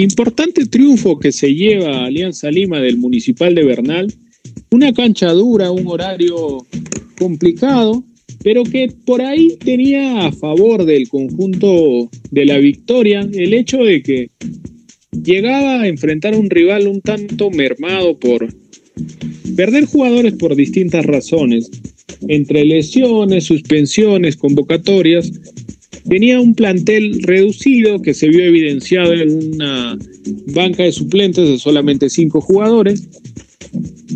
Importante triunfo que se lleva Alianza Lima del Municipal de Bernal. Una cancha dura, un horario complicado, pero que por ahí tenía a favor del conjunto de la victoria el hecho de que llegaba a enfrentar a un rival un tanto mermado por perder jugadores por distintas razones, entre lesiones, suspensiones, convocatorias. Tenía un plantel reducido que se vio evidenciado en una banca de suplentes de solamente cinco jugadores.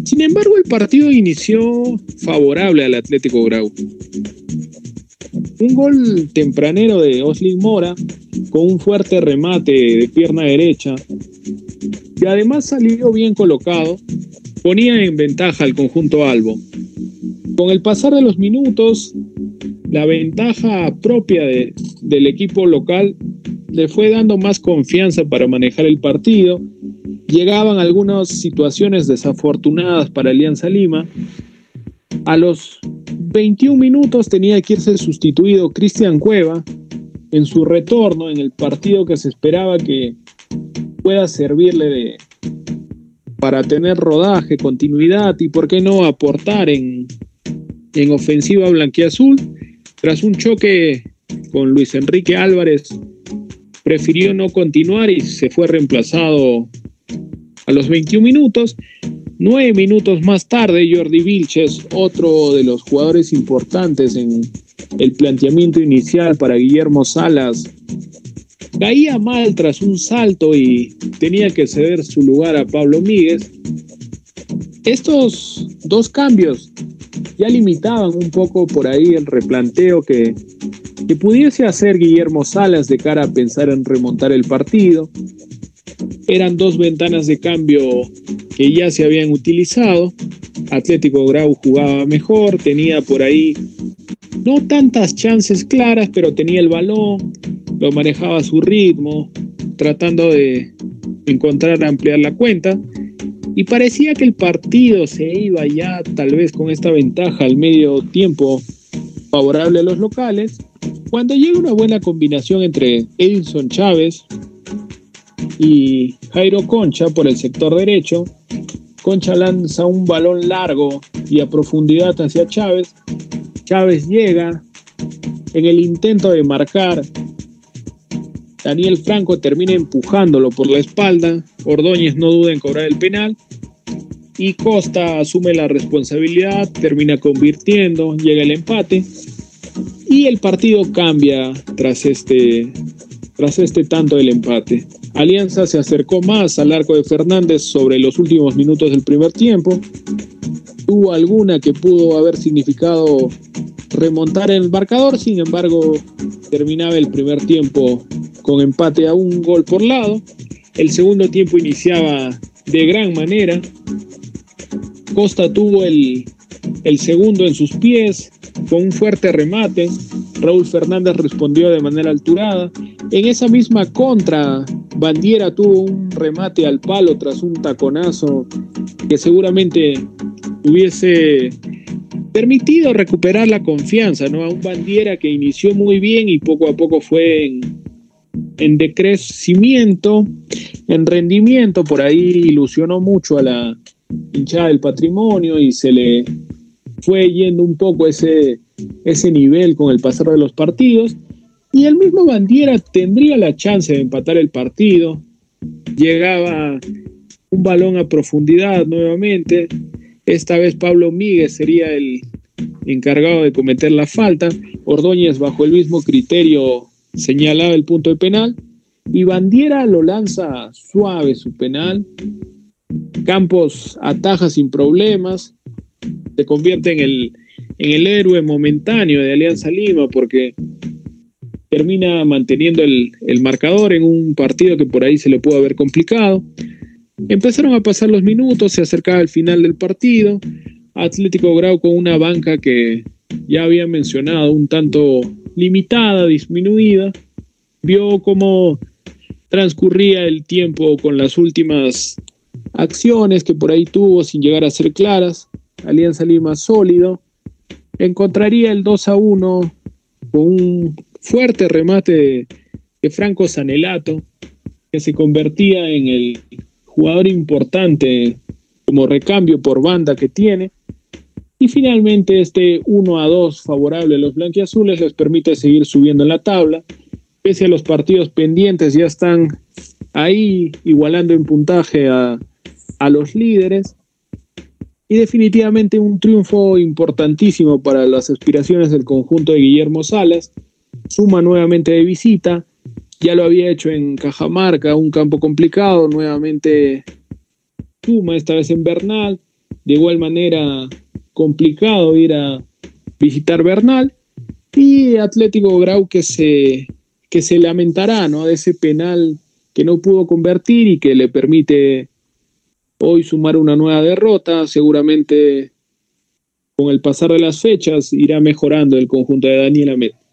Sin embargo, el partido inició favorable al Atlético Grau. Un gol tempranero de Oslin Mora con un fuerte remate de pierna derecha y además salió bien colocado, ponía en ventaja al conjunto Albo. Con el pasar de los minutos, la ventaja propia del equipo local le fue dando más confianza para manejar el partido. Llegaban algunas situaciones desafortunadas para Alianza Lima. A los 21 minutos tenía que irse sustituido Cristian Cueva en su retorno en el partido que se esperaba que pueda servirle de, para tener rodaje, continuidad y por qué no aportar en, en ofensiva blanquiazul. Tras un choque con Luis Enrique Álvarez, prefirió no continuar y se fue reemplazado a los 21 minutos. Nueve minutos más tarde, Jordi Vilches, otro de los jugadores importantes en el planteamiento inicial para Guillermo Salas, caía mal tras un salto y tenía que ceder su lugar a Pablo Míguez. Estos dos cambios ya limitaban un poco por ahí el replanteo que, que pudiese hacer Guillermo Salas de cara a pensar en remontar el partido. Eran dos ventanas de cambio que ya se habían utilizado. Atlético Grau jugaba mejor, tenía por ahí no tantas chances claras, pero tenía el balón, lo manejaba a su ritmo, tratando de encontrar ampliar la cuenta. Y parecía que el partido se iba ya tal vez con esta ventaja al medio tiempo favorable a los locales, cuando llega una buena combinación entre Edison Chávez y Jairo Concha por el sector derecho. Concha lanza un balón largo y a profundidad hacia Chávez. Chávez llega en el intento de marcar. Daniel Franco termina empujándolo por la espalda. Ordóñez no duda en cobrar el penal. Y Costa asume la responsabilidad, termina convirtiendo, llega el empate. Y el partido cambia tras este, tras este tanto del empate. Alianza se acercó más al arco de Fernández sobre los últimos minutos del primer tiempo. Tuvo alguna que pudo haber significado remontar el marcador, sin embargo, terminaba el primer tiempo con empate a un gol por lado. El segundo tiempo iniciaba de gran manera. Costa tuvo el, el segundo en sus pies con un fuerte remate. Raúl Fernández respondió de manera alturada. En esa misma contra, Bandiera tuvo un remate al palo tras un taconazo que seguramente hubiese permitido recuperar la confianza, ¿no? A un Bandiera que inició muy bien y poco a poco fue en, en decrecimiento, en rendimiento, por ahí ilusionó mucho a la hinchada del patrimonio y se le fue yendo un poco ese, ese nivel con el pasar de los partidos. Y el mismo Bandiera tendría la chance de empatar el partido. Llegaba un balón a profundidad nuevamente. Esta vez Pablo Míguez sería el encargado de cometer la falta. Ordóñez, bajo el mismo criterio, señalaba el punto de penal. Y Bandiera lo lanza suave su penal. Campos ataja sin problemas. Se convierte en el, en el héroe momentáneo de Alianza Lima porque termina manteniendo el, el, marcador en un partido que por ahí se le pudo haber complicado. Empezaron a pasar los minutos, se acercaba el final del partido. Atlético Grau con una banca que ya había mencionado, un tanto limitada, disminuida. Vio cómo transcurría el tiempo con las últimas acciones que por ahí tuvo sin llegar a ser claras. Alianza Lima sólido. Encontraría el 2 a 1 con un fuerte remate de, Franco Sanelato. que se convertía en el jugador importante como recambio por banda que tiene. Y finalmente este 1 a 2 favorable a los blanquiazules les permite seguir subiendo en la tabla. Pese a los partidos pendientes, ya están ahí igualando en puntaje a, a los líderes. Y definitivamente un triunfo importantísimo para las aspiraciones del conjunto de Guillermo Salas. Suma nuevamente de visita. Ya lo había hecho en Cajamarca, un campo complicado. Nuevamente suma, esta vez en Bernal. De igual manera complicado ir a visitar Bernal. Y Atlético Grau que se, que se lamentará ¿no? de ese penal que no pudo convertir y que le permite hoy sumar una nueva derrota. Seguramente con el pasar de las fechas irá mejorando el conjunto de Daniel Amet.